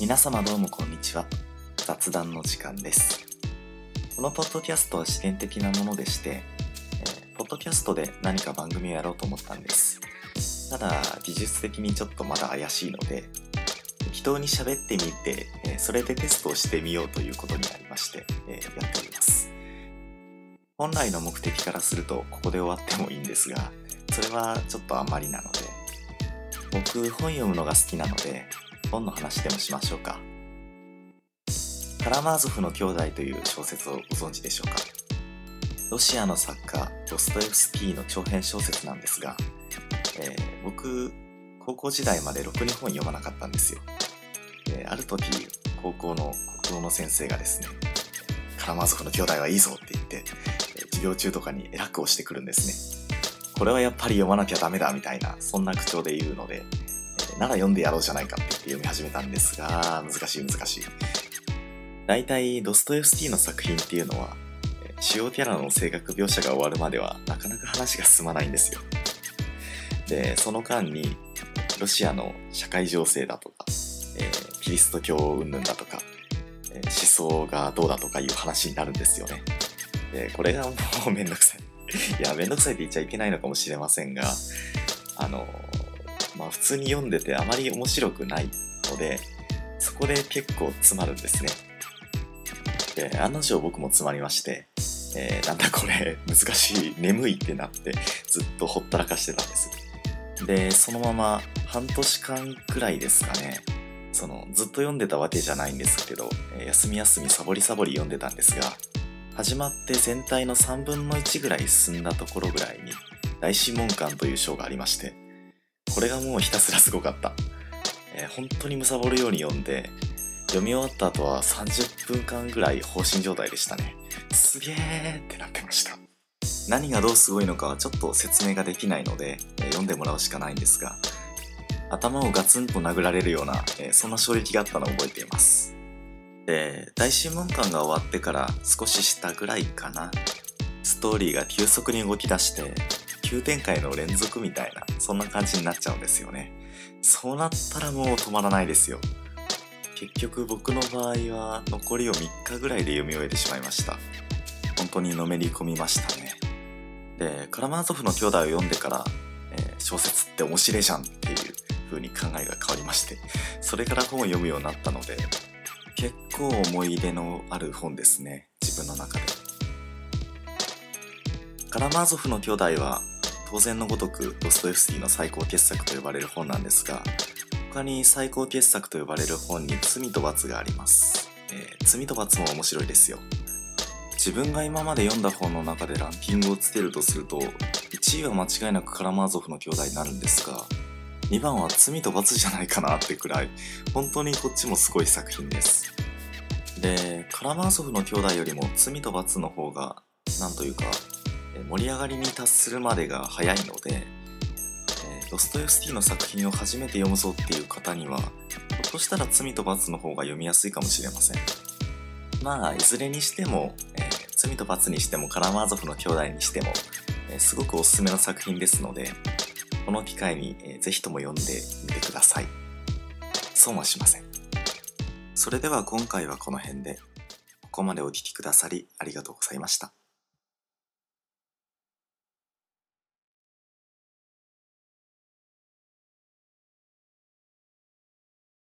皆様どうもこんにちは。雑談の時間です。このポッドキャストは試験的なものでして、えー、ポッドキャストで何か番組をやろうと思ったんです。ただ技術的にちょっとまだ怪しいので適当に喋ってみて、えー、それでテストをしてみようということになりまして、えー、やっております。本来の目的からするとここで終わってもいいんですがそれはちょっとあまりなので僕本読むのが好きなので本の話でもしましょうか。カラマーゾフの兄弟という小説をご存知でしょうか。ロシアの作家ドストエフスキーの長編小説なんですが、えー、僕高校時代までろくに本読まなかったんですよ。である時高校の国語の先生がですねカラマーゾフの兄弟はいいぞって言って授業中とかに偉く押してくるんですね。これはやっぱり読まなきゃダメだみたいな、そんな口調で言うので、なら読んでやろうじゃないかって言って読み始めたんですが、難しい難しい。大体、ドストエフスキーの作品っていうのは、主要キャラの性格描写が終わるまではなかなか話が進まないんですよ。で、その間に、ロシアの社会情勢だとか、えー、キリスト教云々だとか、え、思想がどうだとかいう話になるんですよね。で、これがもうめんどくさい。いや、めんどくさいって言っちゃいけないのかもしれませんが、あの、まあ普通に読んでてあまり面白くないので、そこで結構詰まるんですね。で、案の定僕も詰まりまして、えー、なんだこれ、難しい、眠いってなって、ずっとほったらかしてたんです。で、そのまま半年間くらいですかね、その、ずっと読んでたわけじゃないんですけどえ、休み休みサボりサボり読んでたんですが、始まって全体の3分の1ぐらい進んだところぐらいに大審問官という章がありましてこれがもうひたすらすごかった、えー、本当に貪るように読んで読み終わった後は30分間ぐらい放心状態でしたね。すげーってなってました。何がどうすごいのかはちょっと説明ができないので、えー、読んでもらうしかないんですが頭をガツンと殴られるような、えー、そんな衝撃があったのを覚えています。で大審問官が終わってから少ししたぐらいかな。ストーリーが急速に動き出して急展開の連続みたいなそんな感じになっちゃうんですよね。そうなったらもう止まらないですよ。結局僕の場合は残りを3日ぐらいで読み終えてしまいました。本当にのめり込みましたね。でカラマーゾフの兄弟を読んでから、えー、小説って面白いじゃんっていう風に考えが変わりましてそれから本を読むようになったので結構思い入れのある本ですね。自分の中で。カラマーゾフの兄弟は当然のごとくドストエフスキーの最高傑作と呼ばれる本なんですが他に最高傑作と呼ばれる本に罪と罰があります、えー、罪と罰も面白いですよ。自分が今まで読んだ本の中でランキングをつけるとすると1位は間違いなくカラマーゾフの兄弟になるんですが2番は罪と罰じゃないかなってくらい本当にこっちもすごい作品です。でカラマーソフの兄弟よりも罪と罰の方がなんというか盛り上がりに達するまでが早いのでドストエフスキーの作品を初めて読むぞっていう方にはひょっとしたら罪と罰の方が読みやすいかもしれません。まあいずれにしても、えー、罪と罰にしてもカラマーゾフの兄弟にしても、えー、すごくおすすめの作品ですのでこの機会に、えー、ぜひとも読んでみてください。損はしません。それでは今回はこの辺で、ここまでお聴きくださりありがとうございました。